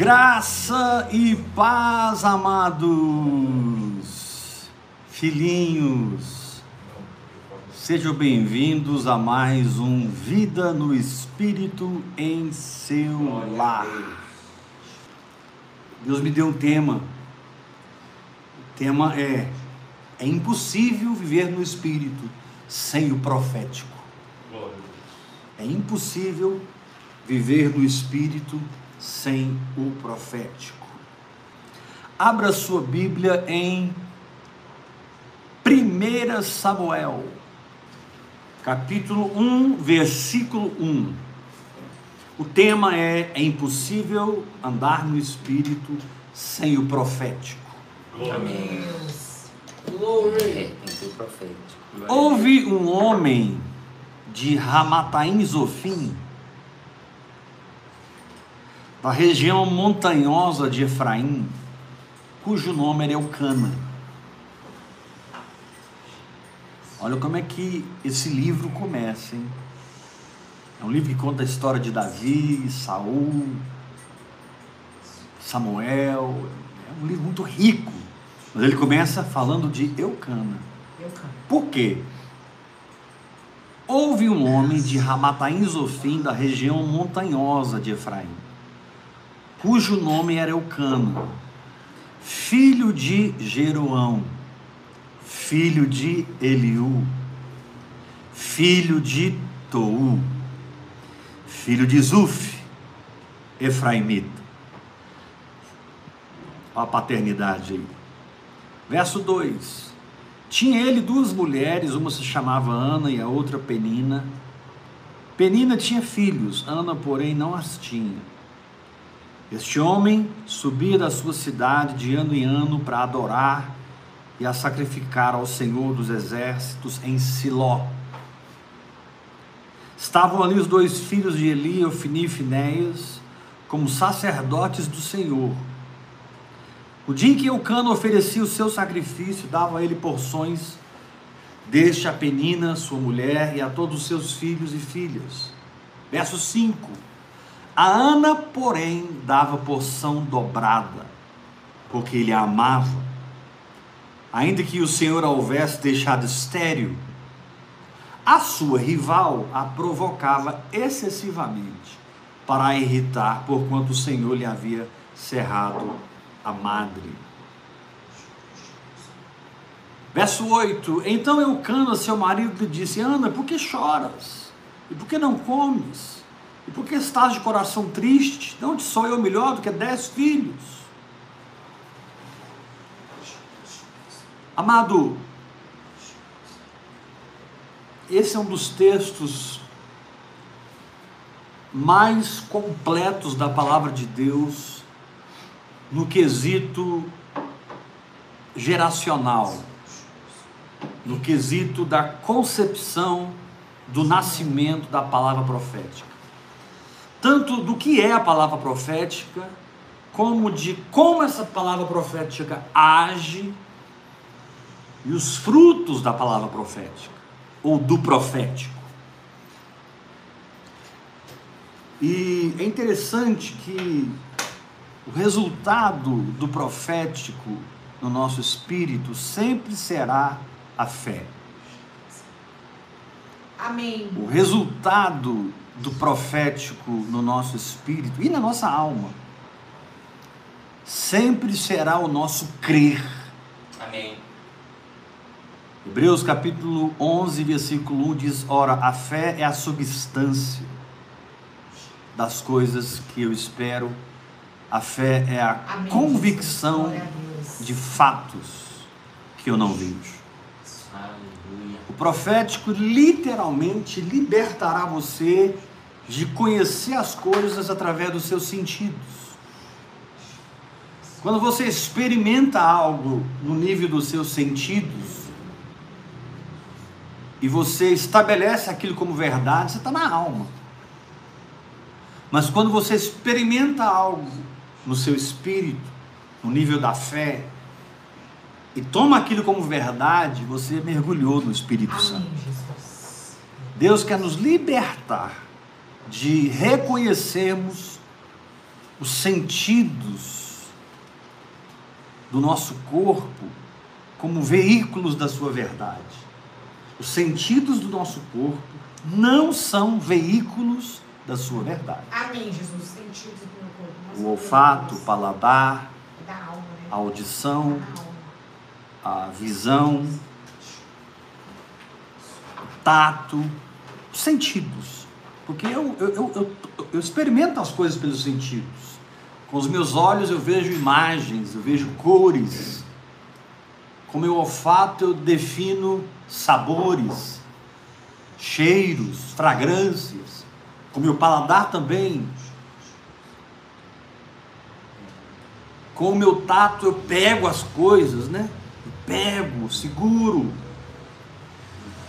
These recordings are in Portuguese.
Graça e paz, amados filhinhos, sejam bem-vindos a mais um Vida no Espírito em seu lar. Deus me deu um tema. O tema é: é impossível viver no Espírito sem o profético. É impossível viver no Espírito sem o profético. Abra sua Bíblia em 1 Samuel, capítulo 1, versículo 1. O tema é: é impossível andar no Espírito sem o profético. Amém. Glória. Houve um homem de Ramataim Zofim, da região montanhosa de Efraim, cujo nome era Eucana. Olha como é que esse livro começa, hein? É um livro que conta a história de Davi, Saul, Samuel. É um livro muito rico. Mas ele começa falando de Eucana. Eucana. Por quê? Houve um homem de Ramataim Zofim, da região montanhosa de Efraim, cujo nome era Eucana, filho de Jeroão, filho de Eliú, filho de Tou, filho de Zuf, Efraimita. Olha a paternidade aí. Verso 2: Tinha ele duas mulheres, uma se chamava Ana e a outra Penina. Penina tinha filhos, Ana, porém, não as tinha. Este homem subia da sua cidade de ano em ano para adorar e a sacrificar ao Senhor dos exércitos em Siló. Estavam ali os dois filhos de Eli, Ofni e Finéias, como sacerdotes do Senhor. O dia em que Eucano oferecia o seu sacrifício, dava a ele porções, deste a Penina, sua mulher, e a todos os seus filhos e filhas. Verso 5. A Ana, porém, dava porção dobrada, porque ele a amava. Ainda que o Senhor a houvesse deixado estéril, a sua rival a provocava excessivamente para a irritar, porquanto o Senhor lhe havia cerrado a madre. Verso 8: Então Eucana, seu marido, lhe disse: Ana, por que choras? E por que não comes? E por que estás de coração triste? Não te sou eu melhor do que dez filhos? Amado, esse é um dos textos mais completos da palavra de Deus no quesito geracional, no quesito da concepção do nascimento da palavra profética. Tanto do que é a palavra profética, como de como essa palavra profética age e os frutos da palavra profética, ou do profético. E é interessante que o resultado do profético no nosso espírito sempre será a fé. Amém. O resultado do profético no nosso espírito e na nossa alma sempre será o nosso crer. Amém. Hebreus capítulo 11, versículo 1 diz: Ora, a fé é a substância das coisas que eu espero, a fé é a Amém. convicção de fatos que eu não vejo. O profético literalmente libertará você de conhecer as coisas através dos seus sentidos. Quando você experimenta algo no nível dos seus sentidos e você estabelece aquilo como verdade, você está na alma. Mas quando você experimenta algo no seu espírito, no nível da fé, e toma aquilo como verdade, você mergulhou no Espírito Santo. Deus quer nos libertar de reconhecermos os sentidos do nosso corpo como veículos da sua verdade. Os sentidos do nosso corpo não são veículos da sua verdade. Amém, Jesus. Sentidos do meu corpo. não O olfato, o paladar, Da alma, né? a audição, a visão, o tato, os sentidos. Porque eu, eu, eu, eu, experimento as coisas pelos sentidos. Com os meus olhos eu vejo imagens, eu vejo cores. Com o meu olfato eu defino sabores, cheiros, fragrâncias. Com o meu paladar também. Com o meu tato eu pego as coisas, né? Eu pego, seguro.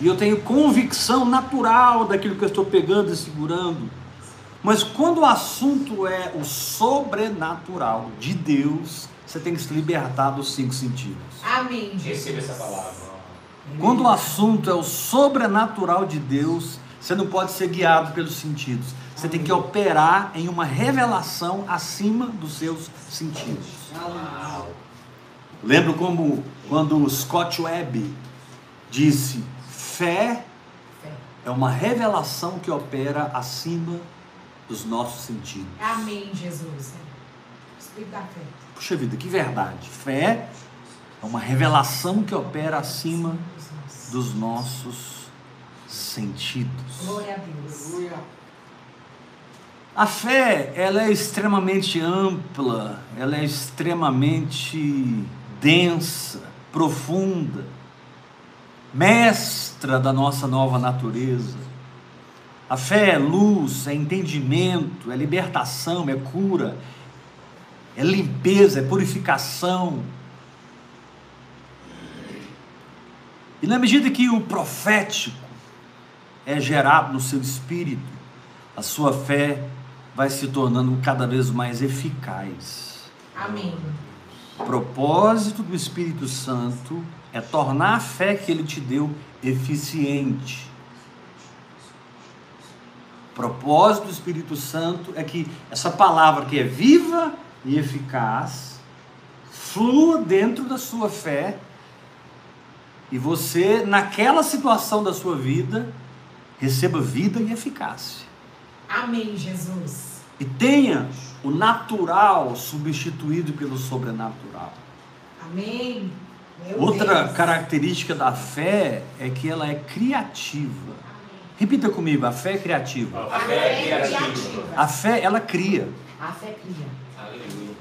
E eu tenho convicção natural daquilo que eu estou pegando e segurando. Mas quando o assunto é o sobrenatural de Deus, você tem que se libertar dos cinco sentidos. Amém. Receba essa palavra. Quando o assunto é o sobrenatural de Deus, você não pode ser guiado pelos sentidos. Você tem que operar em uma revelação acima dos seus sentidos. Lembro como quando Scott Webb disse: fé é uma revelação que opera acima dos nossos sentidos. Amém, Jesus. Espírito da fé. Puxa vida, que verdade. Fé é uma revelação que opera acima dos nossos sentidos. Glória a Deus. A fé, ela é extremamente ampla, ela é extremamente densa, profunda, mestra da nossa nova natureza. A fé é luz, é entendimento, é libertação, é cura, é limpeza, é purificação. E na medida que o profético é gerado no seu espírito, a sua fé vai se tornando cada vez mais eficaz. Amém. O propósito do Espírito Santo é tornar a fé que ele te deu eficiente. O propósito do Espírito Santo é que essa palavra que é viva e eficaz flua dentro da sua fé e você, naquela situação da sua vida, receba vida e eficácia. Amém, Jesus. E tenha o natural substituído pelo sobrenatural. Amém. Meu Outra Deus. característica da fé é que ela é criativa. Repita comigo, a fé é criativa. A fé é criativa. A fé, ela cria. A fé cria. Aleluia.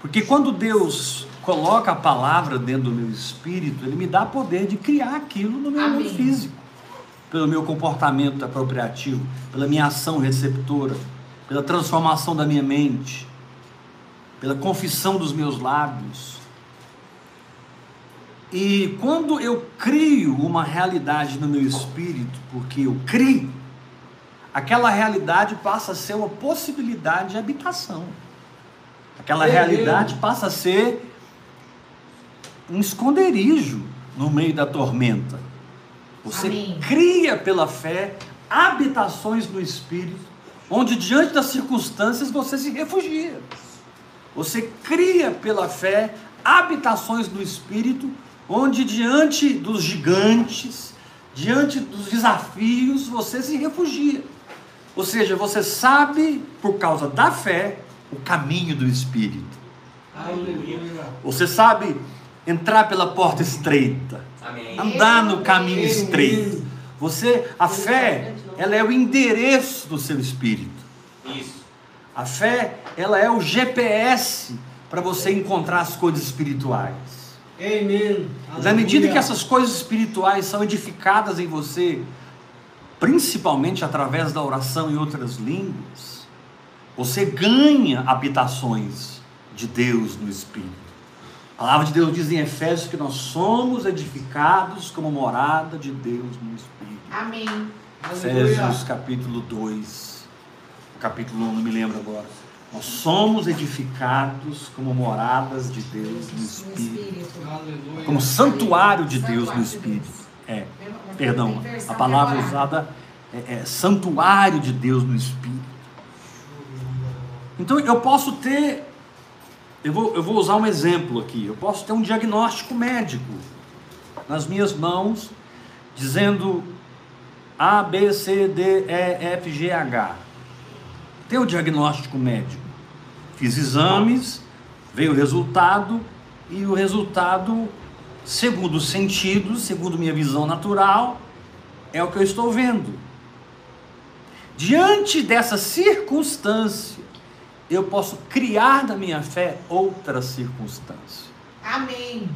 Porque quando Deus coloca a palavra dentro do meu espírito, Ele me dá poder de criar aquilo no meu mundo físico. Pelo meu comportamento apropriativo, pela minha ação receptora, pela transformação da minha mente, pela confissão dos meus lábios. E quando eu crio uma realidade no meu espírito, porque eu crio, aquela realidade passa a ser uma possibilidade de habitação. Aquela realidade passa a ser um esconderijo no meio da tormenta. Você Amém. cria pela fé habitações no espírito, onde diante das circunstâncias você se refugia. Você cria pela fé habitações no espírito, onde diante dos gigantes, diante dos desafios, você se refugia. Ou seja, você sabe, por causa da fé, o caminho do espírito. Aleluia. Você sabe entrar pela porta estreita, Amém. andar no caminho estreito. Você, a fé, ela é o endereço do seu espírito. Isso. A fé, ela é o GPS para você encontrar as coisas espirituais. Amém. Na medida que essas coisas espirituais são edificadas em você, principalmente através da oração em outras línguas, você ganha habitações de Deus no Espírito. A palavra de Deus diz em Efésios que nós somos edificados como morada de Deus no Espírito. Amém. Efésios capítulo 2, capítulo 1, não me lembro agora. Nós somos edificados como moradas de Deus no Espírito. Como santuário de Deus no Espírito. É, perdão, a palavra usada é, é santuário de Deus no Espírito. Então eu posso ter, eu vou, eu vou usar um exemplo aqui, eu posso ter um diagnóstico médico nas minhas mãos, dizendo A, B, C, D, E, F, G, H. Tem o diagnóstico médico. Fiz exames, veio o resultado, e o resultado, segundo os sentidos, segundo minha visão natural, é o que eu estou vendo. Diante dessa circunstância, eu posso criar da minha fé outra circunstância. Amém.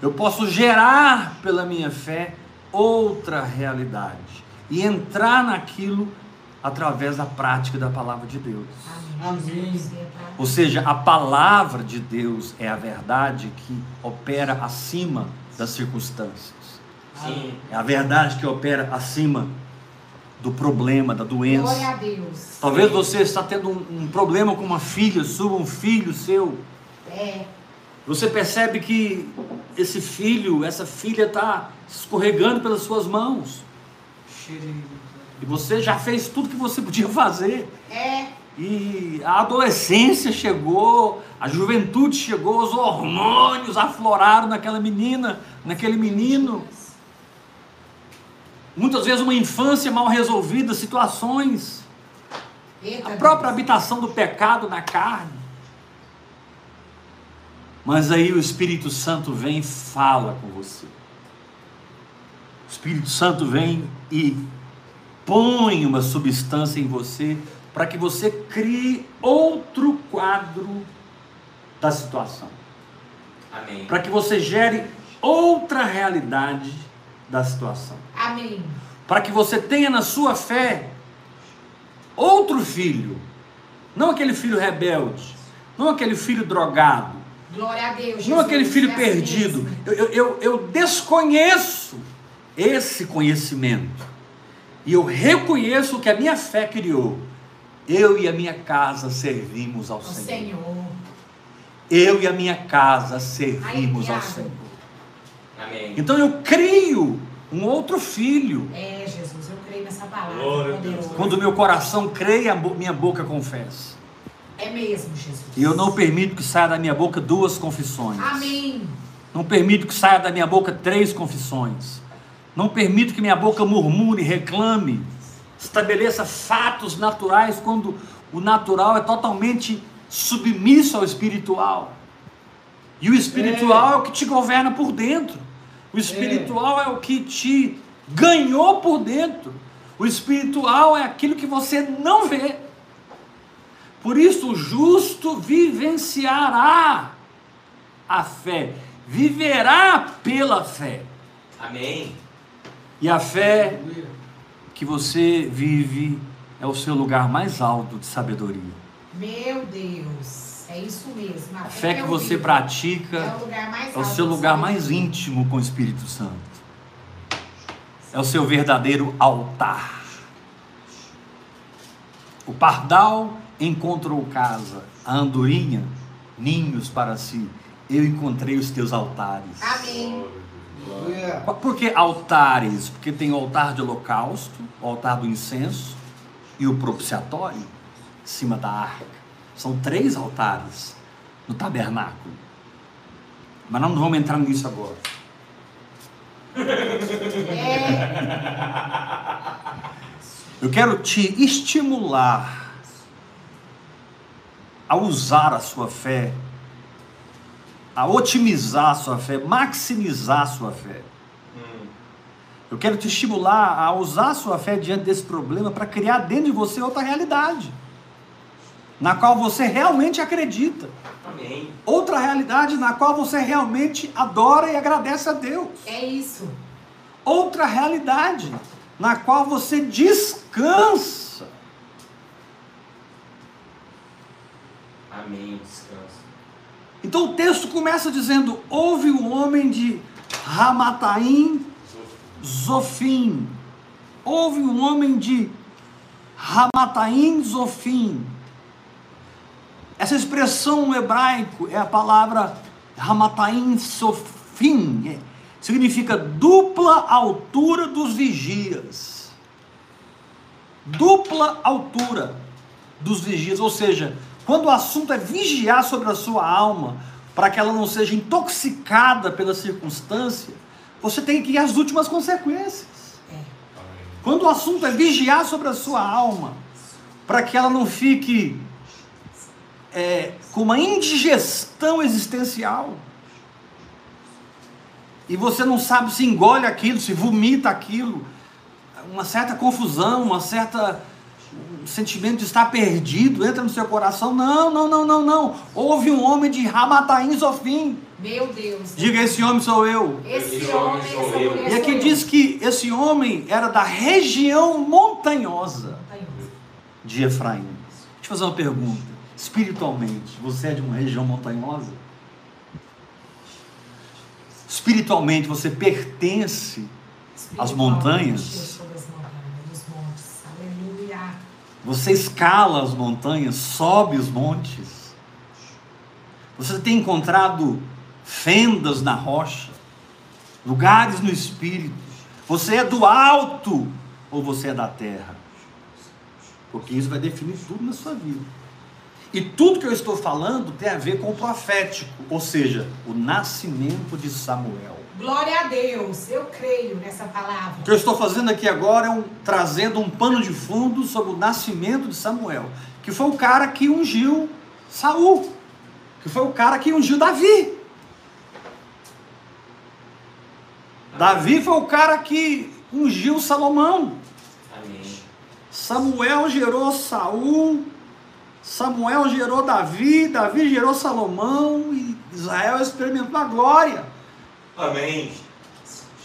Eu posso gerar pela minha fé outra realidade e entrar naquilo através da prática da palavra de Deus. Amém. Ou seja, a palavra de Deus é a verdade que opera acima das circunstâncias. Sim. É a verdade que opera acima do problema, da doença. Glória a Deus. Talvez você está tendo um, um problema com uma filha sua, um filho seu. É. Você percebe que esse filho, essa filha está escorregando pelas suas mãos. E você já fez tudo que você podia fazer. É. E a adolescência chegou, a juventude chegou, os hormônios afloraram naquela menina, naquele menino. Muitas vezes uma infância mal resolvida, situações, Eita, a própria habitação do pecado na carne. Mas aí o Espírito Santo vem e fala com você. O Espírito Santo vem e põe uma substância em você para que você crie outro quadro da situação. Amém. Para que você gere outra realidade da situação. Amém. Para que você tenha na sua fé outro filho. Não aquele filho rebelde. Não aquele filho drogado. Glória a Deus. Não Jesus. aquele filho É assim perdido. eu, eu, eu desconheço esse conhecimento. E eu reconheço que a minha fé criou. Eu e a minha casa servimos ao O Senhor. Senhor. Eu e a minha casa servimos ao Arrepiado. Senhor. Amém. Então eu crio um outro filho. É, Jesus, eu creio nessa palavra. Glória a Deus. poderosa. Quando o meu coração crê, a bo- minha boca confessa. É mesmo, Jesus. E eu não permito que saia da minha boca duas confissões. Amém. Não permito que saia da minha boca três confissões. Não permito que minha boca murmure, reclame, estabeleça fatos naturais quando o natural é totalmente submisso ao espiritual. E o espiritual é, o que te governa por dentro. O espiritual é o que te ganhou por dentro. O espiritual é aquilo que você não vê. Por isso, o justo vivenciará a fé, viverá pela fé. Amém. E a fé que você vive é o seu lugar mais alto de sabedoria. Meu Deus. É isso mesmo. A fé que eu você vivo pratica É o é o seu lugar mais íntimo com o Espírito Santo. É o seu verdadeiro altar. O pardal encontrou casa, a andorinha ninhos para si. Eu encontrei os teus altares. Amém. Por que altares? Porque tem o altar de holocausto, o altar do incenso e o propiciatório em cima da arca. São três altares no tabernáculo. Mas nós não vamos entrar nisso agora. Eu quero te estimular a usar a sua fé, a otimizar a sua fé, maximizar a sua fé. Eu quero te estimular a usar a sua fé diante desse problema para criar dentro de você outra realidade, na qual você realmente acredita. Amém. Outra realidade na qual você realmente adora e agradece a Deus. É isso. Outra realidade na qual você descansa. Amém. Descanso. Então o texto começa dizendo: Houve um homem de Ramataim Zofim. Houve um homem de Ramataim Zofim. Essa expressão no hebraico é a palavra Ramataim Sofim. É, significa dupla altura dos vigias. Dupla altura dos vigias. Ou seja, quando o assunto é vigiar sobre a sua alma, para que ela não seja intoxicada pela circunstância, você tem que ir às últimas consequências. É. Quando o assunto é vigiar sobre a sua alma, para que ela não fique é, com uma indigestão existencial, e você não sabe se engole aquilo, se vomita aquilo, uma certa confusão, uma certa um sentimento de estar perdido entra no seu coração. Não, não, não, não, não. Houve um homem de Ramataim Zofim. Meu Deus. Diga, esse homem sou eu. Esse Esse homem, homem sou eu. E aqui diz que esse homem era da região montanhosa de Efraim. Deixa eu fazer uma pergunta. Espiritualmente, você é de uma região montanhosa? Espiritualmente, você pertence das montanhas, dos montes. Aleluia. Você escala as montanhas, sobe os montes. Você tem encontrado fendas na rocha, lugares no espírito. Você é do alto ou você é da terra? Porque isso vai definir tudo na sua vida. E tudo que eu estou falando tem a ver com o profético, ou seja, o nascimento de Samuel. Glória a Deus. Eu creio nessa palavra. O que eu estou fazendo aqui agora é um, trazendo um pano de fundo sobre o nascimento de Samuel, que foi o cara que ungiu Saul, que foi o cara que ungiu Davi. Davi foi o cara que ungiu Salomão. Amém. Samuel gerou Saul, Samuel gerou Davi, Davi gerou Salomão e Israel experimentou a glória. Amém.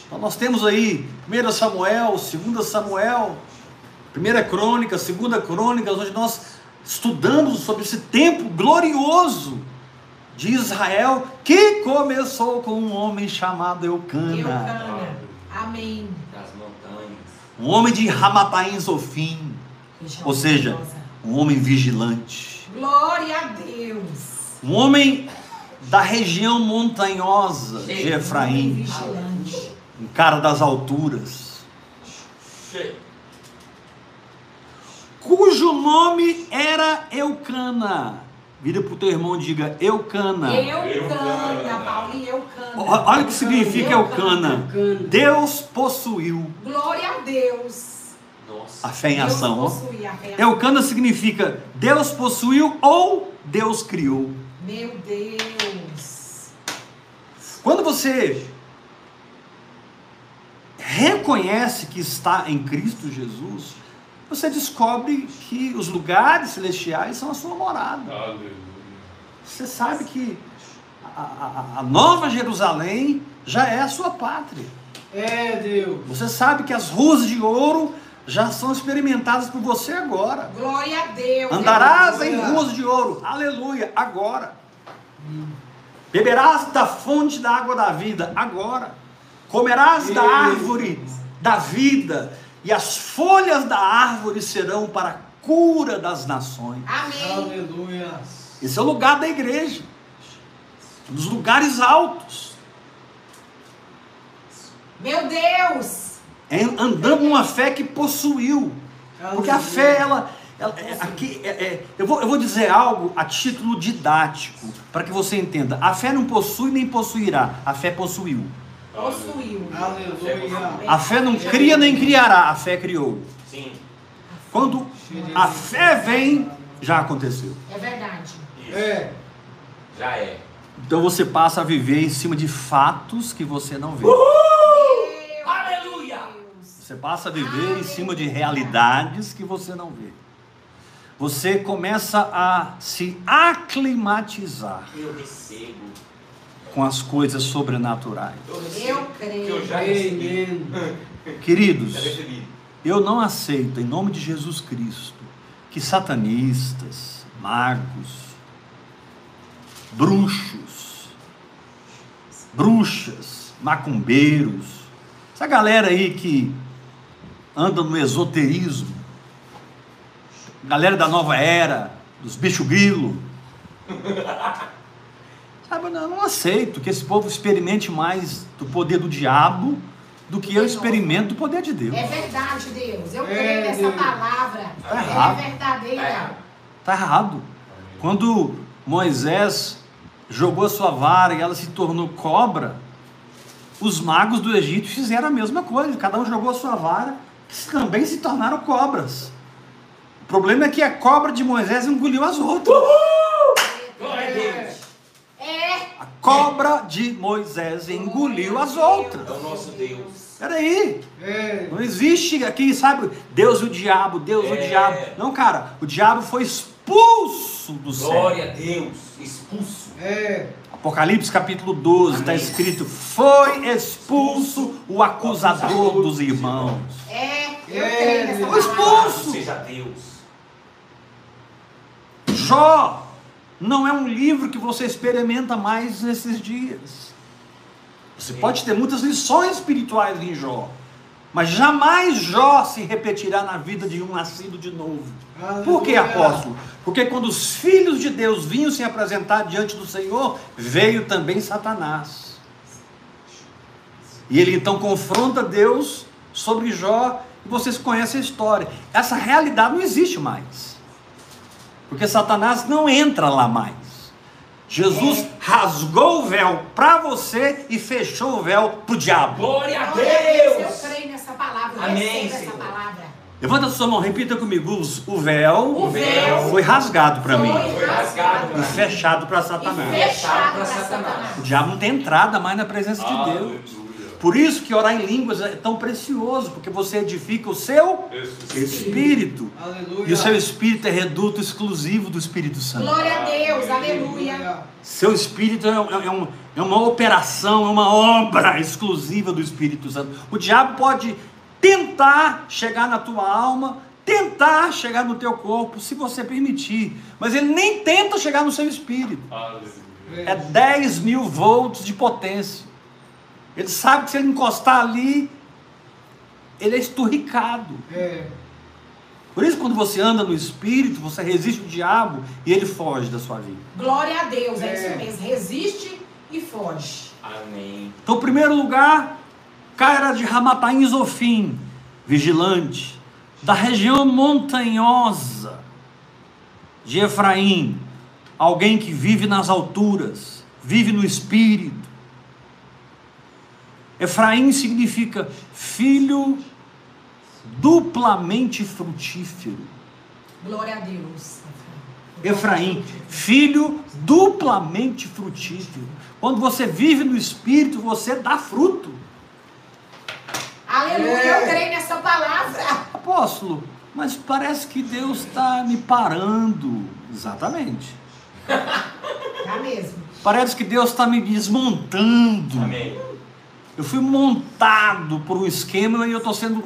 Então nós temos aí 1 Samuel, 2 Samuel, 1 Crônica, 2 Crônica, onde nós estudamos sobre esse tempo glorioso de Israel que começou com um homem chamado Eucana, Eucana. Amém. Das montanhas. um homem de Ramataim Zofim, ou seja, um homem vigilante, Glória a Deus. um homem da região montanhosa de Efraim, um cara das alturas. Cheio. cujo nome era Eucana. Vira para o teu irmão e diga Eucana. Eucana, Paulinho, Eucana. O- Olha o que significa Eucana. Deus possuiu Glória a Deus. Nossa. a fé em ação. ó. possui a fé. Eucana significa Deus possuiu ou Deus criou. Meu Deus. Quando você reconhece que está em Cristo Jesus, você descobre que os lugares celestiais são a sua morada. Você sabe que a, a- a nova Jerusalém já é a sua pátria. É Deus. Você sabe que as ruas de ouro já são experimentadas por você agora. Glória a Deus. Andarás em Aleluia. ruas de ouro, aleluia, agora. Beberás da fonte da água da vida, agora. Comerás da Isso. árvore da vida, e as folhas da árvore serão para a cura das nações. Amém. Aleluia. Esse é o lugar da igreja, dos lugares altos, Meu Deus. É andando numa fé que possuiu. Porque a fé, ela. ela- é- aqui, é- é- eu, vou, eu vou dizer algo a título didático, para que você entenda. A fé não possui nem possuirá, a fé possuiu. Possuiu. Aleluia. A fé não cria nem criará, a fé criou. Sim. Quando a fé vem, já aconteceu. É verdade. Isso. É. Já é. Então você passa a viver em cima de fatos que você não vê. Deus. Você passa a viver em cima de realidades que você não vê. Você começa a se aclimatizar Eu recebo. com as coisas sobrenaturais. Eu recebo. Eu creio. já recebi. Queridos, Já recebi. eu não aceito, em nome de Jesus Cristo, que satanistas, magos, bruxos, bruxas, macumbeiros, essa galera aí que anda no esoterismo, galera da nova era, dos bicho grilo, sabe, eu não, aceito que esse povo experimente mais do poder do diabo do que eu experimento do poder de Deus. É verdade, Deus. Eu É, creio nessa Deus. palavra. Tá errado. é verdadeira. Tá errado. Quando Moisés jogou a sua vara e ela se tornou cobra, os magos do Egito fizeram a mesma coisa. Cada um jogou a sua vara, que também se tornaram cobras. O problema é que a cobra de Moisés engoliu as outras. Glória a Deus. É. A cobra de Moisés engoliu as outras. É o nosso Deus. Peraí, É. não existe aqui, sabe, Deus e o diabo, Deus e o É. diabo. Não, cara, o diabo foi expulso do céu. Glória a Deus. Expulso. É. Apocalipse capítulo 12 está escrito: Foi expulso o acusador dos irmãos. É. Eu É, creio nessa Deus. palavra. Expulso. Seja Deus. Jó não é um livro que você experimenta mais nesses dias. Você pode ter muitas lições espirituais em Jó, mas jamais Jó se repetirá na vida de um nascido de novo. Por que, Aleluia. apóstolo? Porque quando os filhos de Deus vinham se apresentar diante do Senhor, veio também Satanás. E ele então confronta Deus sobre Jó, e vocês conhecem a história. Essa realidade não existe mais. Porque Satanás não entra lá mais. Jesus rasgou o véu para você e fechou o véu para o diabo. Glória a a Deus. Eu creio nessa palavra. Amém, essa palavra. Levanta sua mão, repita comigo. O véu, O véu foi rasgado para mim Foi rasgado e pra fechado para E Satanás. fechado para Satanás. Satanás. O diabo não tem entrada mais na presença de Deus. Por isso que orar em línguas é tão precioso, porque você edifica o seu espírito. Aleluia. E o seu espírito é reduto exclusivo do Espírito Santo. Glória a Deus. Aleluia. Seu espírito é, é- é um- é uma operação, é uma obra exclusiva do Espírito Santo. O diabo pode tentar chegar na tua alma, tentar chegar no teu corpo, se você permitir, mas ele nem tenta chegar no seu espírito. É 10 mil volts de potência. Ele sabe que se ele encostar ali, ele é esturricado. É. Por isso, quando você anda no espírito, você resiste o diabo e ele foge da sua vida. Glória a Deus. É, É. isso mesmo. Resiste e foge. Amém. Então, em primeiro lugar, cara de Ramataim Zofim, vigilante, da região montanhosa de Efraim, alguém que vive nas alturas, vive no espírito. Efraim significa filho duplamente frutífero. Glória a Deus. Efraim, filho duplamente frutífero. Quando você vive no espírito, você dá fruto. Aleluia. É. Eu creio nessa palavra. Apóstolo, mas parece que Deus está me parando. Exatamente. Tá mesmo. Parece que Deus está me desmontando. Amém. Eu fui montado por um esquema e eu estou sendo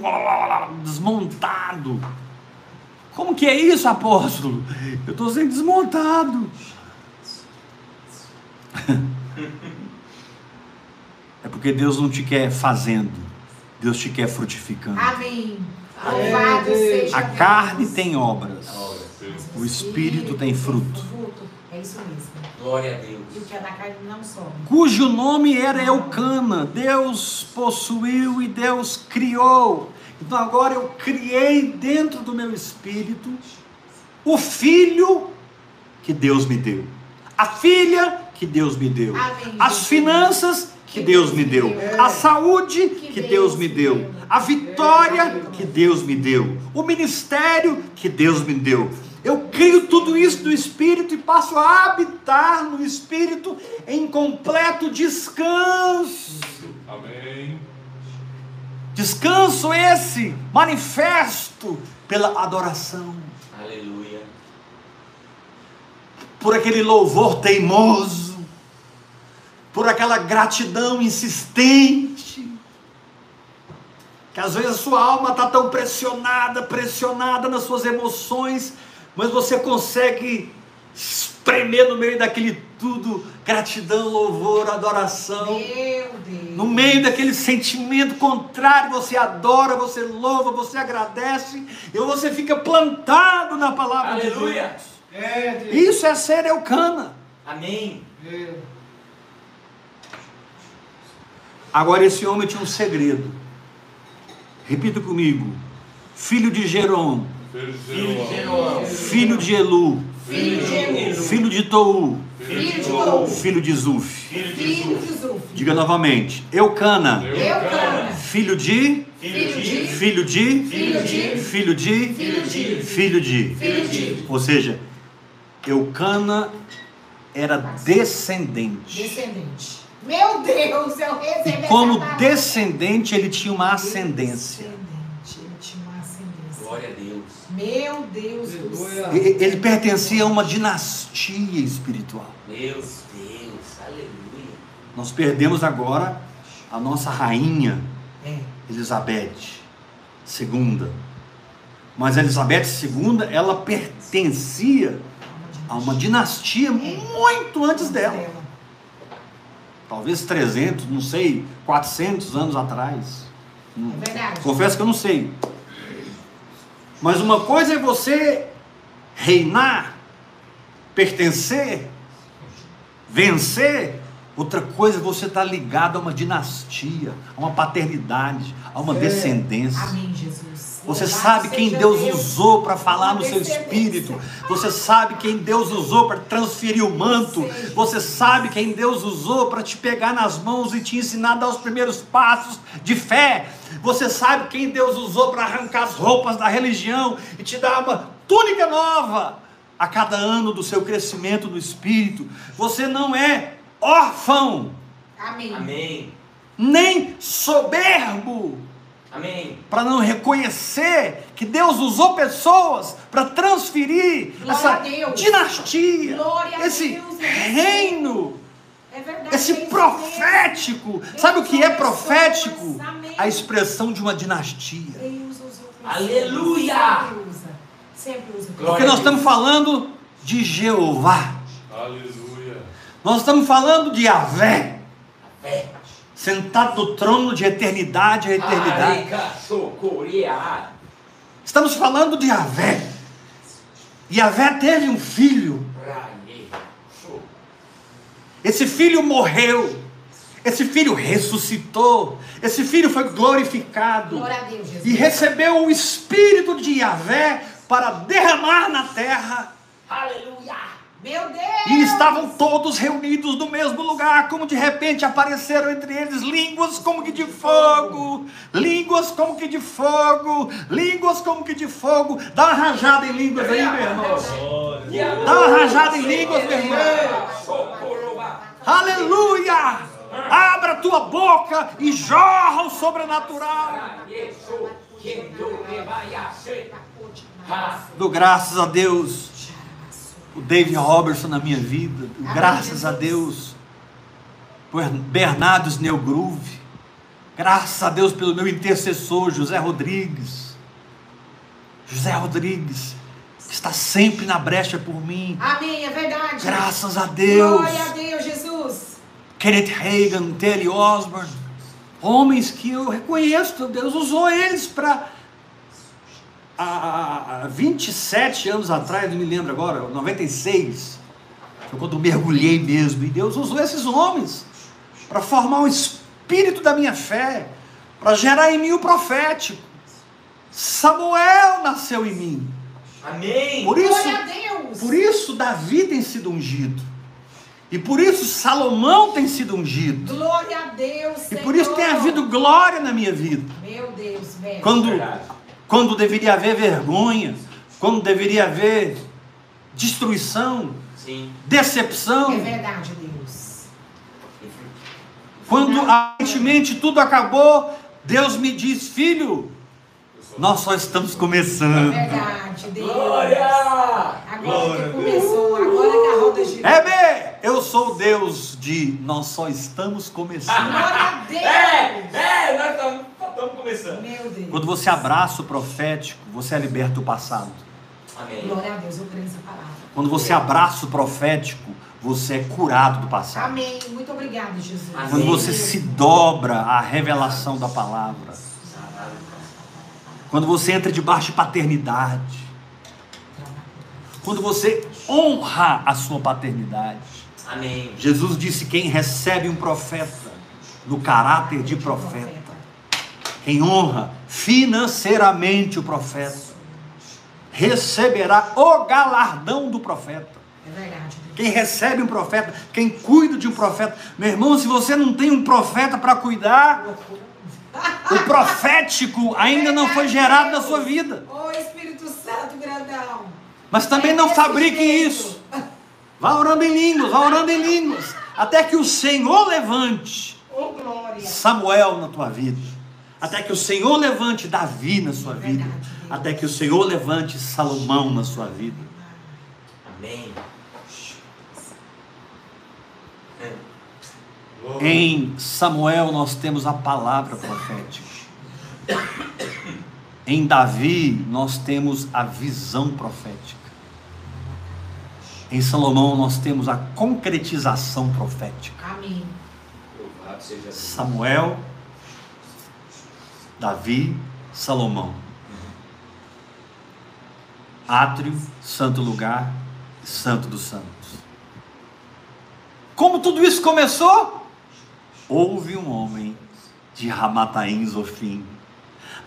desmontado. Como que é isso, apóstolo? Eu estou sendo desmontado. É porque Deus não te quer fazendo, Deus te quer frutificando. Amém. Louvado seja A carne tem obras, o espírito tem fruto. É isso mesmo. Glória a Deus. E o que é da carne não sobe. cujo nome era Eucana. Deus possuiu e Deus criou. Então agora eu criei dentro do meu espírito o filho que Deus me deu, a filha que Deus me deu, Amém, as finanças que Deus me deu, a saúde que Deus me deu, a vitória que Deus me deu, o ministério que Deus me deu. Eu crio tudo isso no Espírito e passo a habitar no Espírito em completo descanso. Amém. Descanso esse manifesto pela adoração, Aleluia. por aquele louvor teimoso, por aquela gratidão insistente. Que às vezes a sua alma está tão pressionada, pressionada nas suas emoções, mas você consegue espremer no meio daquele tudo gratidão, louvor, adoração. Meu Deus. No meio daquele sentimento contrário, você adora, você louva, você agradece, e você fica plantado na palavra Aleluia. de Deus. É, Deus. Isso é ser eucana. Amém. É. Agora esse homem tinha um segredo. Repita comigo. Filho de Gerom, Filho de Elu, Filho de Elu. filho de Tou, Filho de Tou. filho de Zuf. Diga novamente, Eucana, filho de, Filho de. filho de, Filho de. Ou seja, Eucana era descendente. Descendente. Meu Deus, eu recebi E como descendente, ele tinha uma ascendência. Descendente, ele tinha uma ascendência. Glória a Deus. Meu Deus do céu. Ele pertencia a uma dinastia espiritual. Meu Deus. Aleluia. Nós perdemos agora a nossa rainha É. Elizabeth II. Mas a Elizabeth II, ela pertencia a uma dinastia muito antes dela. Talvez 300, não sei, 400 anos atrás. É verdade. Confesso que eu não sei. Mas uma coisa é você reinar, pertencer, vencer. Outra coisa é você estar ligado a uma dinastia, a uma paternidade, a uma É. descendência. Amém, Jesus. Você sabe quem Deus usou para falar no seu espírito. Você sabe quem Deus usou para transferir o manto. Você sabe quem Deus usou para te pegar nas mãos e te ensinar a dar os primeiros passos de fé. Você sabe quem Deus usou para arrancar as roupas da religião e te dar uma túnica nova a cada ano do seu crescimento no espírito. Você não é órfão, Amém. Amém. nem soberbo Amém. para não reconhecer que Deus usou pessoas para transferir Glória a essa Deus. dinastia, esse Deus, eu reino, É verdade. esse é profético. mesmo. Sabe o que é Deus profético? Amém. A expressão de uma dinastia. Deus. Aleluia. Sempre usa. Sempre usa. Glória Porque nós estamos falando de Jeová. Aleluia. Nós estamos falando de Yahvé, Fé. Sentado no trono de eternidade a eternidade. Estamos falando de Yahvé. Yahvé teve um filho. Esse filho morreu. Esse filho ressuscitou. Esse filho foi glorificado. Deus, Jesus. E recebeu o espírito de Yahvé para derramar na terra. Aleluia. Meu Deus. E estavam todos reunidos no mesmo lugar, como de repente apareceram entre eles línguas como que de fogo, línguas como que de fogo, línguas como que de fogo. Dá uma rajada em línguas aí, meu irmão. Dá uma rajada em línguas, meu irmão. Aleluia! Abra tua boca e jorra o sobrenatural. Dou graças a Deus. O David Robertson na minha vida. Amém, Graças a. Deus. Por Bernardo Snellgroove. Graças a Deus pelo meu intercessor José Rodrigues. José Rodrigues. Que está sempre na brecha por mim. Amém, é verdade. Graças a Deus. Glória a Deus, Jesus. Kenneth Reagan, Terry Osborne, homens que eu reconheço, Deus usou eles para. Há 27 anos atrás, não me lembro agora, 96, foi quando eu mergulhei mesmo, e Deus usou esses homens para formar o espírito da minha fé, para gerar em mim o profético. Samuel nasceu em mim. Amém. Por isso, Glória a Deus. por isso Davi tem sido ungido. E por isso Salomão tem sido ungido. Glória a Deus, E Senhor. por isso tem havido glória na minha vida. Meu Deus, velho. Quando, Verdade. Quando deveria haver vergonha, quando deveria haver destruição, Sim. decepção, É verdade, Deus. quando aparentemente tudo acabou, Deus me diz: Filho, nós só estamos É começando. verdade, Deus. Glória. Agora Glória que começou, agora que a roda girou. É bem, eu sou o Deus de nós só estamos começando. Glória a Deus. É, é, nós estamos estamos começando. Meu Deus. Quando você abraça o profético, você é liberta do passado. Amém. Glória a Deus, eu creio nessa palavra. Quando você abraça o profético, você é curado do passado. Amém. Muito obrigado, Jesus. Amém. Quando você se dobra à revelação da palavra. Quando você entra debaixo de paternidade. Quando você honra a sua paternidade. Amém. Jesus disse: quem recebe um profeta no caráter de profeta, quem honra financeiramente o profeta, receberá o galardão do profeta. É verdade. Quem recebe um profeta, quem cuida de um profeta. Meu irmão, se você não tem um profeta para cuidar, o profético ainda não foi gerado na sua vida. Ô Espírito Santo grandão. Mas também não É desse fabrique isso. Vá orando em línguas, vá orando em línguas. Até que o Senhor levante. Samuel na tua vida. Até que o Senhor levante Davi na sua vida. Até que o Senhor levante Salomão na sua vida. Amém. Em Samuel nós temos a palavra profética. Em Davi nós temos a visão profética. Em Salomão nós temos a concretização profética. Amém. Samuel, Davi, Salomão. Átrio, santo lugar, santo dos santos. Como tudo isso começou? Houve um homem de Ramataim Zofim,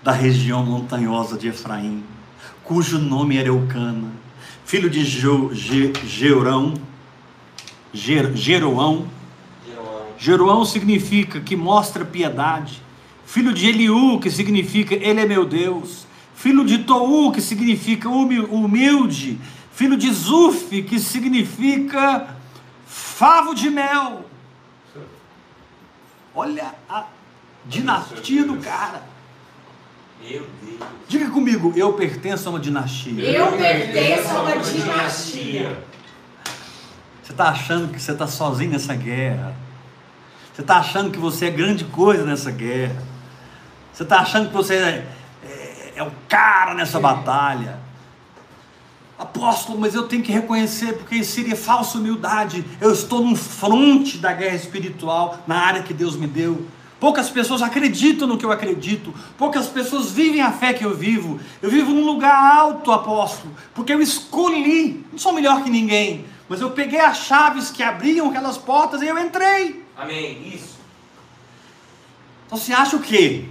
da região montanhosa de Efraim, cujo nome era Eucana, filho de Jo- Je- Jeurão, Jeroão. Jeroão significa que mostra piedade. Filho de Eliú, que significa ele é meu Deus. Filho de Tou, que significa humi- humilde. Filho de Zuf, que significa favo de mel. Olha a dinastia do cara. Meu Deus. Diga comigo, eu pertenço a uma dinastia. Eu pertenço a uma dinastia. Você está achando que você está sozinho nessa guerra. Você está achando que você é grande coisa nessa guerra. Você está achando que você é, é- é o cara nessa batalha. Apóstolo, mas eu tenho que reconhecer, porque isso seria falsa humildade. Eu estou num fronte da guerra espiritual, na área que Deus me deu. Poucas pessoas acreditam no que eu acredito. Poucas pessoas vivem a fé que eu vivo. Eu vivo num lugar alto, apóstolo, porque eu escolhi. Não sou melhor que ninguém, mas eu peguei as chaves que abriam aquelas portas e eu entrei. Amém. Isso. Então você acha o quê?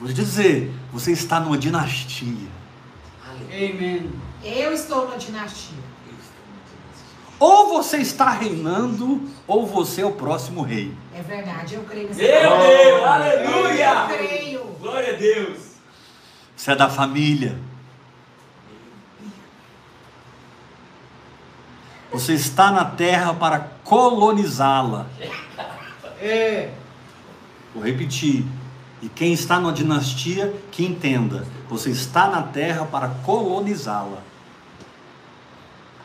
Vou te dizer, você está numa dinastia. Aleluia. Amen. Eu estou na dinastia. Eu. Ou você está reinando, ou você é o próximo rei. É verdade, eu creio nessa Meu palavra. Deus. Eu Aleluia. creio. Glória a Deus. Você é da família. Você está na terra para colonizá-la. É. Vou repetir. E quem está numa dinastia, que entenda: você está na terra para colonizá-la.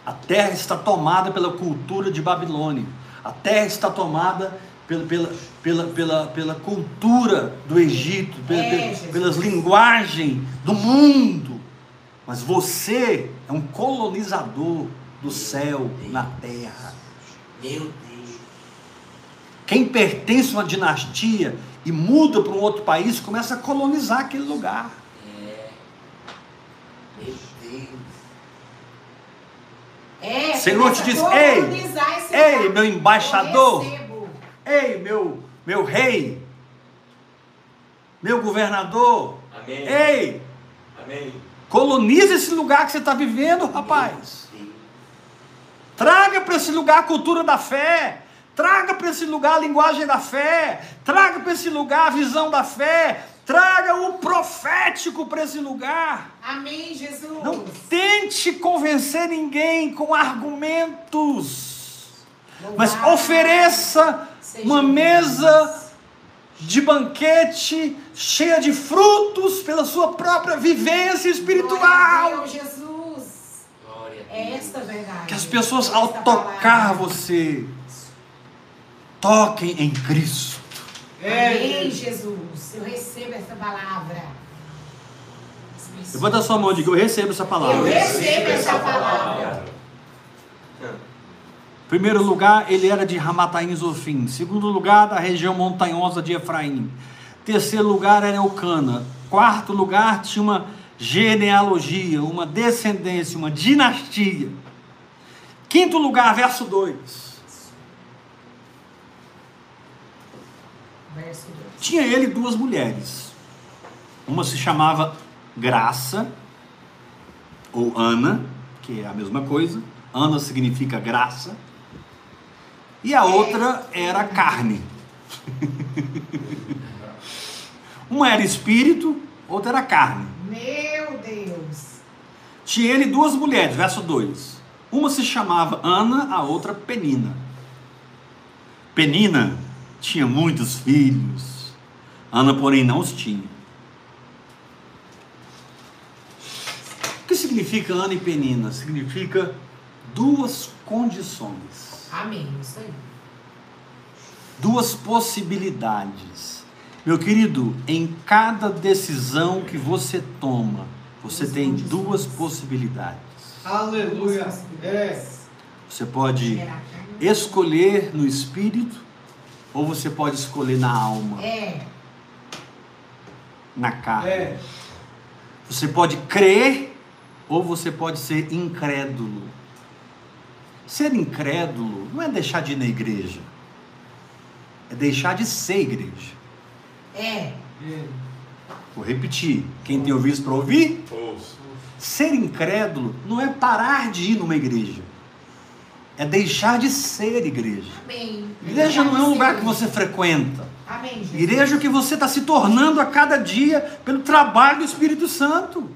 A terra está tomada pela cultura de Babilônia. A terra está tomada pela, pela, pela, pela, pela cultura do Egito, pela- É, pelas linguagens do mundo. Mas você é um colonizador do céu na terra. Meu Deus. Quem pertence a uma dinastia e muda para um outro país começa a colonizar aquele lugar. É. Meu Deus. É, Senhor te diz, "Ei, colonizar esse ei, lugar. meu embaixador." Ei, meu, meu rei, meu governador, Amém. ei, Amém. coloniza esse lugar que você está vivendo, rapaz. Traga para esse lugar a cultura da fé. Traga para esse lugar a linguagem da fé. Traga para esse lugar a visão da fé. Traga o profético para esse lugar. Amém, Jesus. Não tente convencer ninguém com argumentos, mas Louvado ofereça seja uma mesa de banquete cheia de frutos pela sua própria vivência Glória a espiritual. Deus, Jesus. Glória a É Deus. esta a verdade. Que as pessoas, Esta ao tocar você, toquem em Cristo. Amém. Jesus. Eu recebo essa palavra. Levanta a sua mão e diga: Eu recebo essa Eu palavra. recebo essa palavra. Primeiro lugar, ele era de Ramataim Zofim. Segundo lugar, da região montanhosa de Efraim. Terceiro lugar era Eucana. Quarto lugar, tinha uma genealogia, uma descendência, uma dinastia. Quinto lugar, verso 2. Verso 2. Tinha ele duas mulheres. Uma se chamava Graça, ou Ana, que é a mesma coisa. Ana significa graça. E a outra era carne. Uma era espírito, outra era carne. Meu Deus. Tinha ele duas mulheres, verso 2. Uma se chamava Ana, a outra Penina. Penina tinha muitos filhos. Ana, porém, não os tinha. O que significa Ana e Penina? Significa duas condições, Amém. Isso aí. duas possibilidades. Meu querido, em cada decisão que você toma, você Duas tem condições. duas possibilidades. Aleluia. É. Você pode escolher no espírito ou você pode escolher na alma, É. na carne. É. Você pode crer ou você pode ser incrédulo. Ser incrédulo não é deixar de ir na igreja, é deixar de ser igreja. É. Vou repetir: quem tem ouvido para ouvir, Ouço. ser incrédulo não é parar de ir numa igreja, é deixar de ser igreja. Amém. Igreja não é um lugar que você frequenta. Amém, Jesus. Igreja é o que você está se tornando a cada dia pelo trabalho do Espírito Santo.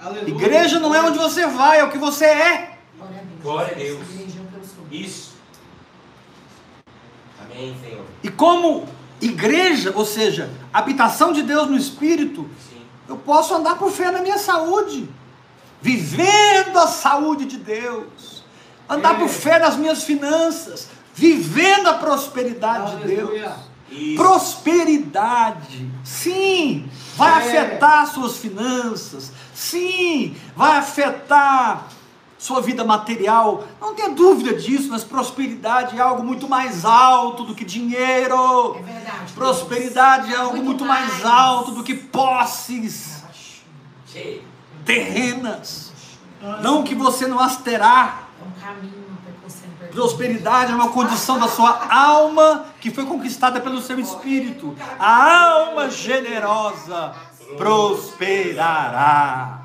Aleluia. Igreja não é onde você vai, é o que você é. Glória a Deus. Glória a Deus. É. Isso. Amém, Senhor. E como igreja, ou seja, habitação de Deus no Espírito, Sim. eu posso andar por fé na minha saúde, vivendo a saúde de Deus, andar É. por fé nas minhas finanças, vivendo a prosperidade de Deus. Isso. Prosperidade, sim, vai É. afetar suas finanças, sim, vai afetar sua vida material. Não tenha dúvida disso, mas prosperidade é algo muito mais alto do que dinheiro. É verdade. Prosperidade é algo Muito muito mais mais. alto do que posses terrenas. Não que você não as terá. É um caminho para que você não perca. Prosperidade é uma condição da sua alma que foi conquistada pelo seu espírito. A alma generosa prosperará.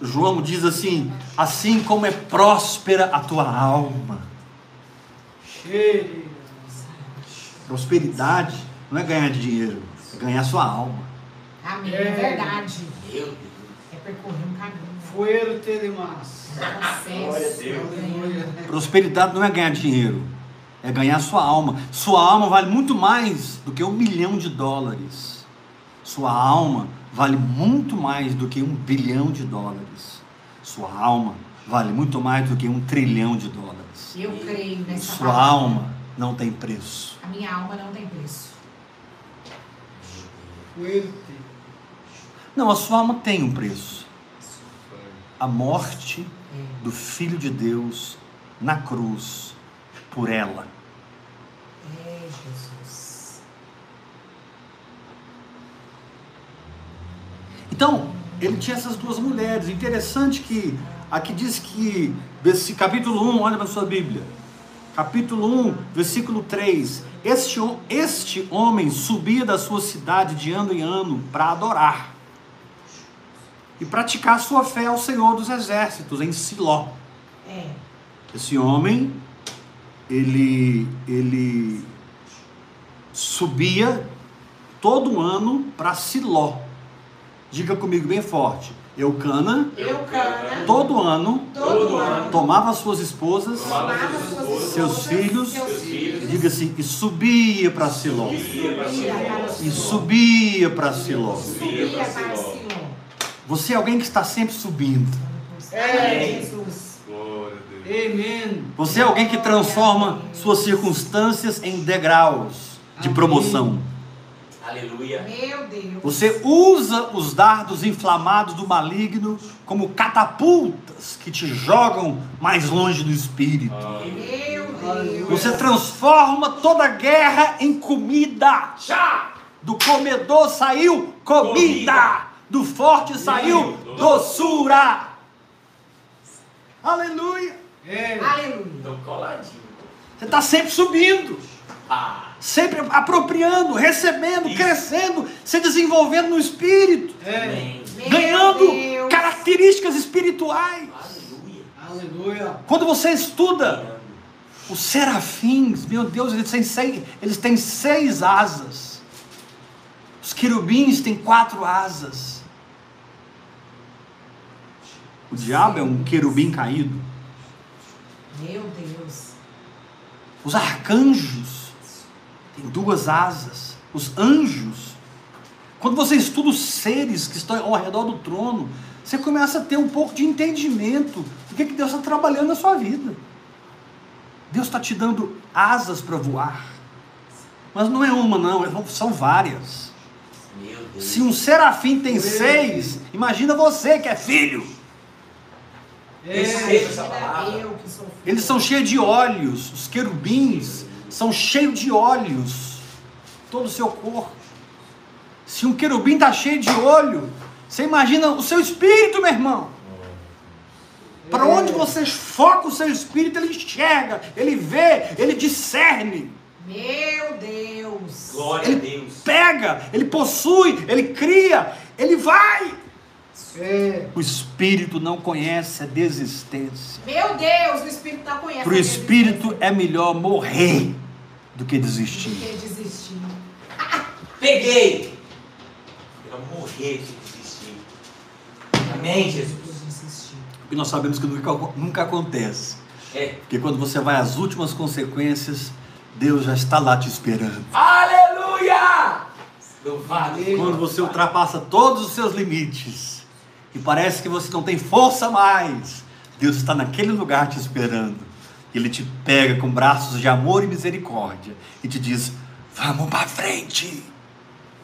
João diz assim: assim como é próspera a tua alma. Prosperidade não é ganhar dinheiro, é ganhar sua alma. Amém. É. Verdade. É percorrer um caminho. Um processo. Glória a Deus. Prosperidade não é ganhar dinheiro, é ganhar sua alma. Sua alma vale muito mais do que um milhão de dólares. Sua alma vale muito mais do que um bilhão de dólares. Sua alma vale muito mais do que um trilhão de dólares. Eu creio nessa Sua palavra. alma não tem preço. A minha alma não tem preço. Fueiro te- Não, a sua alma tem um preço. A morte do Filho de Deus na cruz por ela. Jesus. Então, ele tinha essas duas mulheres. Interessante que aqui diz que, capítulo 1, olha para a sua Bíblia. Capítulo 1, versículo 3. Este, este homem subia da sua cidade de ano em ano para adorar e praticar sua fé ao Senhor dos Exércitos em Siló. É. Esse homem, ele, ele subia todo ano para Siló. Diga comigo bem forte. Eucana, Eucana. todo ano, Todo ano. tomava suas esposas, Tomava suas seus esposas, filhos, seus filhos. diga assim, e subia para Siló. E Siló. subia para Siló. Subia para Siló. Você é alguém que está sempre subindo. É. Jesus. Glória a Deus. Amém. Você é alguém que transforma suas circunstâncias em degraus de promoção. Aleluia. Meu Deus. Você usa os dardos inflamados do maligno como catapultas que te jogam mais longe do espírito. Meu Deus. Você transforma toda guerra em comida. Já. Do comedor saiu comida. Comida. Do forte saiu doçura. Aleluia. É. Aleluia. Coladinho. Você está sempre subindo. Ah. Sempre apropriando, recebendo, Isso. crescendo, se desenvolvendo no espírito. É. Ganhando características espirituais. Aleluia. Aleluia. Quando você estuda os serafins, meu Deus, eles têm seis, eles têm seis asas. Os querubins têm quatro asas. O diabo é um querubim caído. Meu Deus. Os arcanjos têm duas asas. Os anjos. Quando você estuda os seres que estão ao redor do trono, você começa a ter um pouco de entendimento do que, que Deus está trabalhando na sua vida. Deus está te dando asas para voar. Mas não é uma, não, é- são várias. Meu Deus. Se um serafim tem seis, imagina você que é filho. É. essa palavra. Filho. Eles são cheios de olhos, os querubins são cheios de olhos, todo o seu corpo. Se um querubim está cheio de olho, você imagina o seu espírito, meu irmão. Para onde você foca o seu espírito, ele enxerga, ele vê, ele discerne, Meu Deus. Glória a Deus. pega, ele possui, ele cria, ele vai. É. O espírito não conhece a desistência. Meu Deus, o Espírito está conhecendo. Para o espírito é melhor morrer do que Do desistir. que desistir. Peguei. Eu morrer se desistir. Amém, Jesus. Desistir. E nós sabemos que nunca, nunca acontece. É. Porque quando você vai às últimas consequências, Deus já está lá te esperando. Aleluia! Louvado. Quando você ultrapassa todos os seus limites e parece que você não tem força mais, Deus está naquele lugar te esperando. Ele te pega com braços de amor e misericórdia e te diz: Vamos para frente,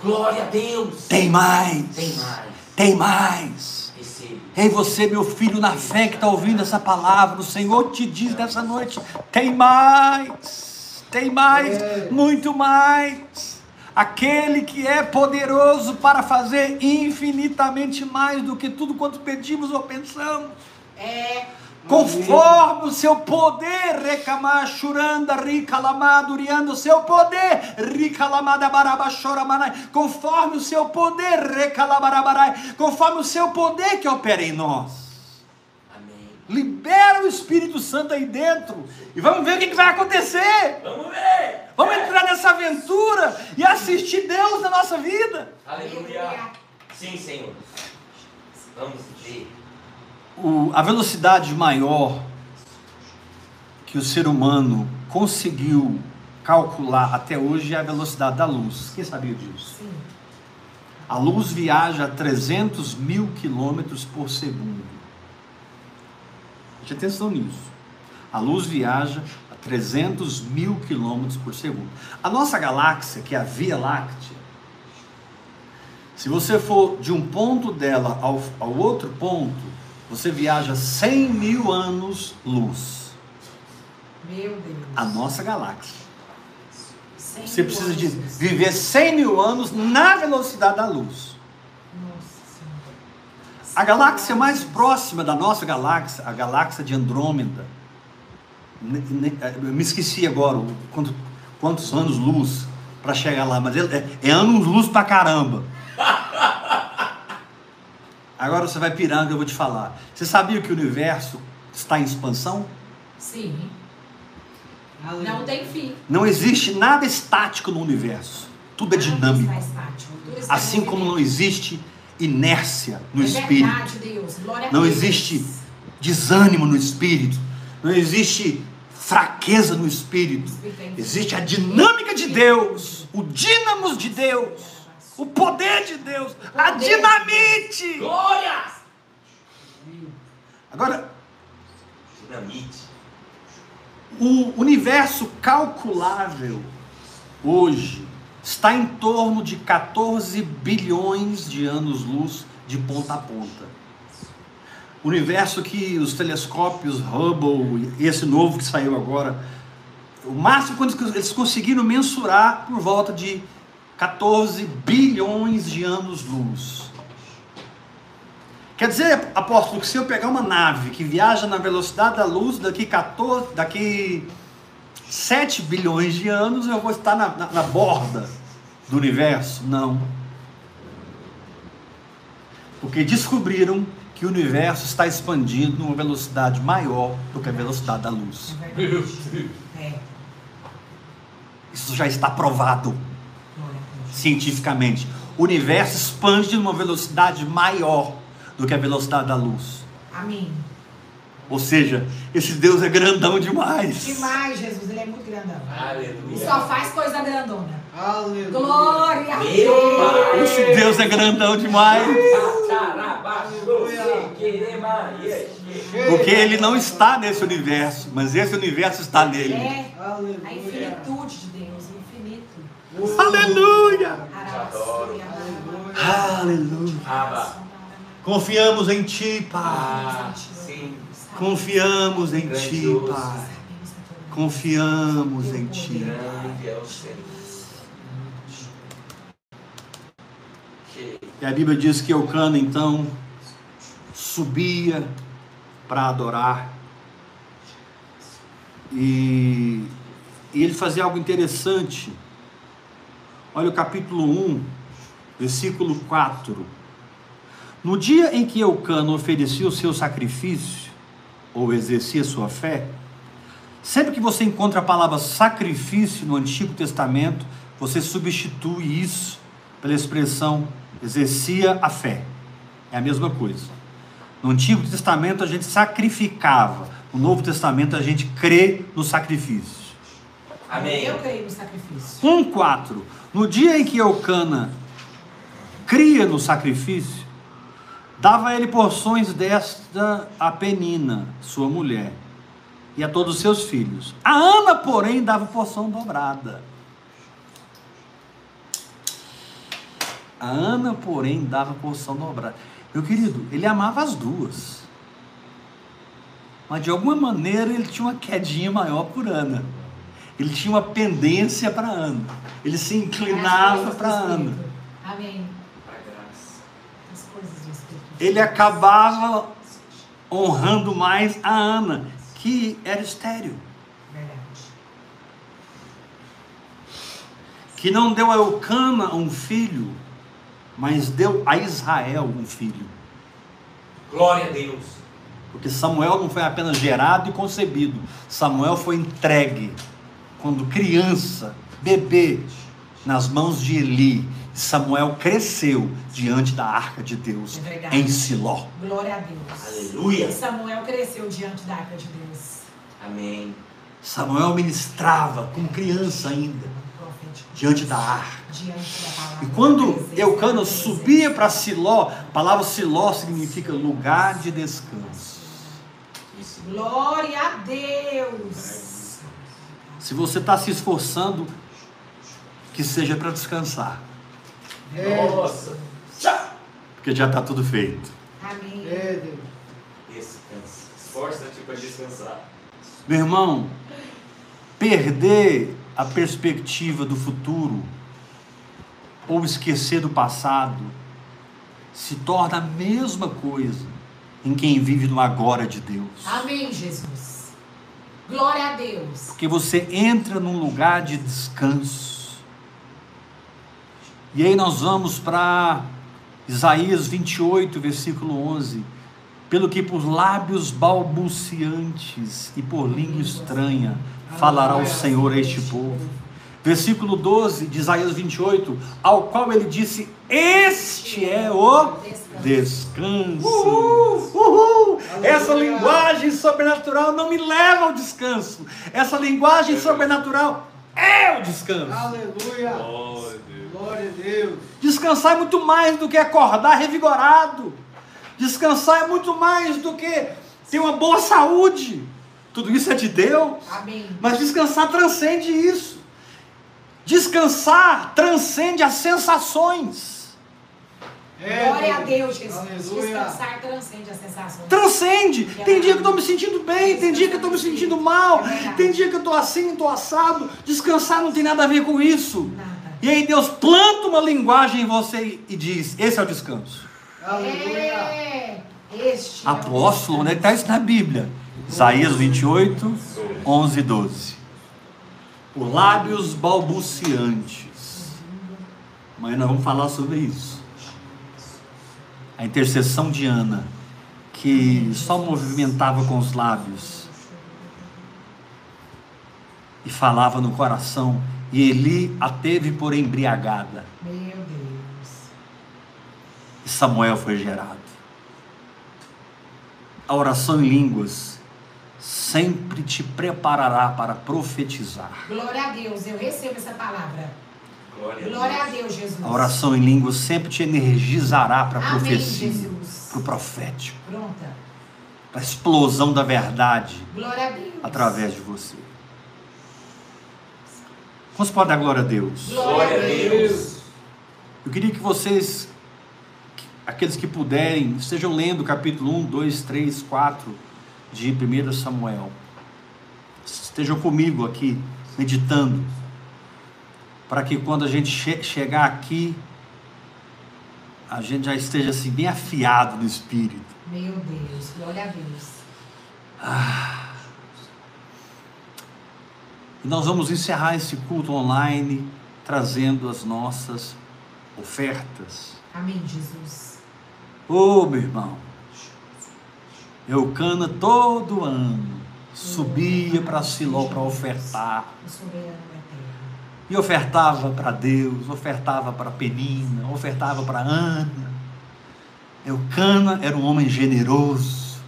Glória a Deus. tem mais, Tem mais. tem mais. Receba. Ei, você, meu filho, na fé que está ouvindo essa palavra, o Senhor te diz nessa noite: tem mais, tem mais, É. muito mais. Aquele que é poderoso para fazer infinitamente mais do que tudo quanto pedimos ou pensamos. É. Conforme o seu poder, recamar, churanda, rica, lamado, uriando, o seu poder, rica, lamada, baraba, choramanai, conforme o seu poder, recalabarabarai, conforme o seu poder que opera em nós. Libera o Espírito Santo aí dentro e vamos ver o que que vai acontecer. Vamos ver. Vamos entrar nessa aventura e assistir Deus na nossa vida. Aleluia. Sim, Senhor. Vamos ver. O- a velocidade maior que o ser humano conseguiu calcular até hoje é a velocidade da luz. Quem sabia disso? Sim. A luz viaja a 300 mil quilômetros por segundo. Preste atenção nisso. A luz viaja a 300 mil quilômetros por segundo. A nossa galáxia, que é a Via Láctea, se você for de um ponto dela ao, ao outro ponto, você viaja 100 mil anos luz. Meu Deus. A nossa galáxia. Você precisa de viver 100 mil anos na velocidade da luz. A galáxia mais próxima da nossa galáxia, a galáxia de Andrômeda, eu me esqueci agora quanto- quantos anos luz para chegar lá, mas é, é anos luz pra caramba. Agora você vai pirando eu vou te falar. Você sabia que o universo está em expansão? Sim. Não tem fim. Não existe nada estático no universo. Tudo é dinâmico. tudo Assim como não existe inércia no é espírito. verdade, Deus. Glória a Não Deus. existe desânimo no espírito, não existe fraqueza no espírito. Existe a dinâmica de Deus, o dínamos de Deus, o poder de Deus, a dinamite. Glória! Agora, Dinamite. o universo calculável hoje está em torno de 14 bilhões de anos-luz de ponta a ponta. O universo que os telescópios Hubble esse novo que saiu agora, o máximo que eles conseguiram mensurar por volta de 14 bilhões de anos-luz. Quer dizer, apóstolo, que se eu pegar uma nave que viaja na velocidade da luz daqui 14, daqui 7 bilhões de anos, eu vou estar na, na, na borda do universo? Não. Porque descobriram que o universo está expandindo numa velocidade maior do que a velocidade da luz. É. É. Isso já está provado Deus. cientificamente. O universo expande numa velocidade maior do que a velocidade da luz. Amém. Ou seja, esse Deus é grandão demais. Demais, Jesus. Ele é muito grandão. E Aleluia. só faz coisa grandona. Aleluia. Glória a Deus. Esse Deus é grandão demais. Porque ele não está nesse universo, mas esse universo está nele. É a Aleluia. infinitude de Deus. O infinito. Aleluia! Aleluia! Aba. Confiamos em ti, Pai. Ah, sim. Confiamos em ti. Pai. Confiamos em ti. É E a Bíblia diz que Eucana então subia para adorar. E, e ele fazia algo interessante. Olha o capítulo 1, versículo 4. No dia em que Eucana oferecia o seu sacrifício, ou exercia sua fé, sempre que você encontra a palavra sacrifício no Antigo Testamento, você substitui isso pela expressão exercia a fé. É a mesma coisa. No Antigo Testamento a gente sacrificava, no Novo Testamento a gente crê no sacrifício. Amém. Eu creio no sacrifício. 1,4. No dia em que Eucana cria no sacrifício, dava ele porções desta a Penina, sua mulher, e a todos os seus filhos. A Ana, porém, dava porção dobrada. A Ana, porém, dava porção dobrada. Meu querido, ele amava as duas. Mas de alguma maneira ele tinha uma quedinha maior por Ana. Ele tinha uma pendência para Ana. Ele se inclinava para Ana. Amém. A graça. As coisas do Espírito. Ele acabava honrando mais a Ana, que era. Verdade. Que não deu a Eucana um filho, mas deu a Israel um filho. Glória a Deus. Porque Samuel não foi apenas gerado e concebido, Samuel foi entregue quando criança, bebê, nas mãos de Eli. Samuel cresceu diante da arca de Deus É em Siló. Glória a Deus. Aleluia. Samuel cresceu diante da arca de Deus. Amém. Samuel ministrava como criança ainda diante da arca. E quando Eucana subia para Siló, a palavra Siló significa lugar de descanso. Glória a Deus. Se você está se esforçando, que seja para descansar, Nossa. Tchau. porque já está tudo feito. Amém. É, Deus. Descansa. Esforça-te para descansar. Meu irmão, perder a perspectiva do futuro ou esquecer do passado se torna a mesma coisa em quem vive no agora de Deus. Amém, Jesus. Glória a Deus. Porque você entra num lugar de descanso. E aí nós vamos para Isaías 28, versículo 11. Pelo que por lábios balbuciantes e por língua estranha falará o Senhor a este povo. Versículo 12 de Isaías 28, ao qual ele disse: Este é o descanso. Uhul! Essa Aleluia. linguagem sobrenatural não me leva ao descanso. Essa linguagem sobrenatural é o descanso. Aleluia. Glória a Deus. Descansar é muito mais do que acordar revigorado. Descansar é muito mais do que ter uma boa saúde. Tudo isso é de Deus. Amém. Mas descansar transcende isso. Descansar transcende as sensações. É, Glória a Deus, Jesus. Aleluia. Descansar transcende as sensações. Transcende. Tem dia que eu estou me sentindo bem, tem dia que eu estou me sentindo mal, tem dia que eu estou assim, estou assado. Descansar não tem nada a ver com isso. Nada. E aí Deus planta uma linguagem em você e diz: esse é o descanso. Aleluia. É. Este é Apóstolo, onde é que está isso na Bíblia? Isaías 28, 11 e 12. Por lábios balbuciantes. Mas nós vamos falar sobre isso. a intercessão de Ana, que só movimentava com os lábios e falava no coração, e Eli a teve por embriagada. Meu Deus. E Samuel foi gerado. A oração em línguas sempre te preparará para profetizar. Glória a Deus. Eu recebo essa palavra. Glória, Glória a Deus, Jesus. A oração em línguas sempre te energizará para a Amém, profecia, Jesus. para o profético, Pronta. para a explosão da verdade Glória a Deus. através de você. Vamos pode dar glória a Deus? Glória a Deus. Eu queria que vocês, aqueles que puderem, estejam lendo o capítulo 1, 2, 3, 4 de 1 Samuel. Estejam comigo aqui, meditando, para que quando a gente che chegar aqui, a gente já esteja assim, bem afiado no espírito. Meu Deus. Glória a Deus. E nós vamos encerrar esse culto online trazendo as nossas ofertas. Amém, Jesus. Ô meu irmão, Eucana todo ano subia para Siló para ofertar. Eterno. E ofertava para Deus, ofertava para Penina, ofertava para Ana. Eucana era um homem generoso.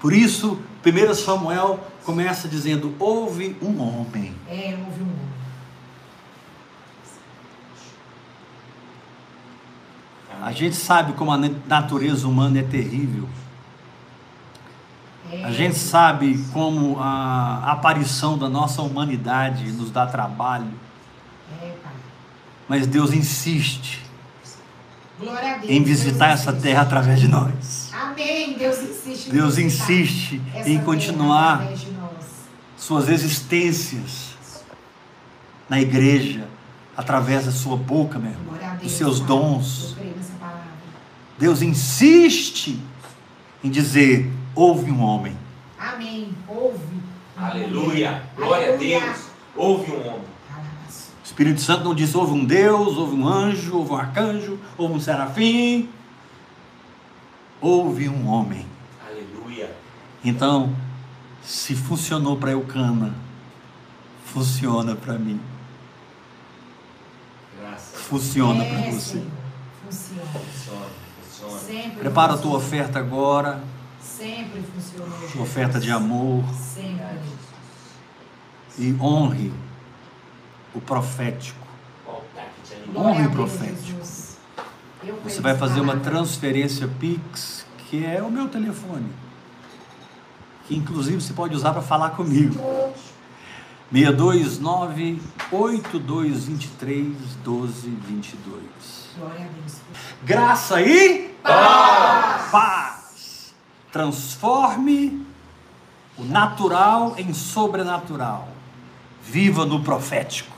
Por isso, 1 Samuel começa dizendo: houve um homem. É, houve um homem. A gente sabe como a natureza humana é terrível. É, A gente sabe como a aparição da nossa humanidade nos dá trabalho, É, mas Deus insiste Deus. em visitar Deus essa insiste. terra através de nós. Amém. Deus insiste. em Deus insiste em continuar. Suas existências na igreja através da sua boca, meu irmão, dos seus dons. Deus insiste em dizer: houve um homem. Amém. Ouve. Aleluia. Glória a Deus. Houve um homem. O Espírito Santo não diz: houve um Deus, houve um anjo, houve um arcanjo, houve um serafim. Houve um homem. Aleluia. Então, se funcionou para Eucana, funciona para mim, Graças. funciona É, para você. Funciona. Funciona. Funciona. Sempre Prepara a tua oferta agora, Sempre funciona. tua oferta de amor, Sempre. e honre o profético. Honre o profético. Você vai fazer uma transferência Pix, que é o meu telefone. Que inclusive você pode usar para falar comigo. 629 8223 1222. Glória a Deus. Graça e paz. paz. Transforme o natural em sobrenatural. Viva no profético.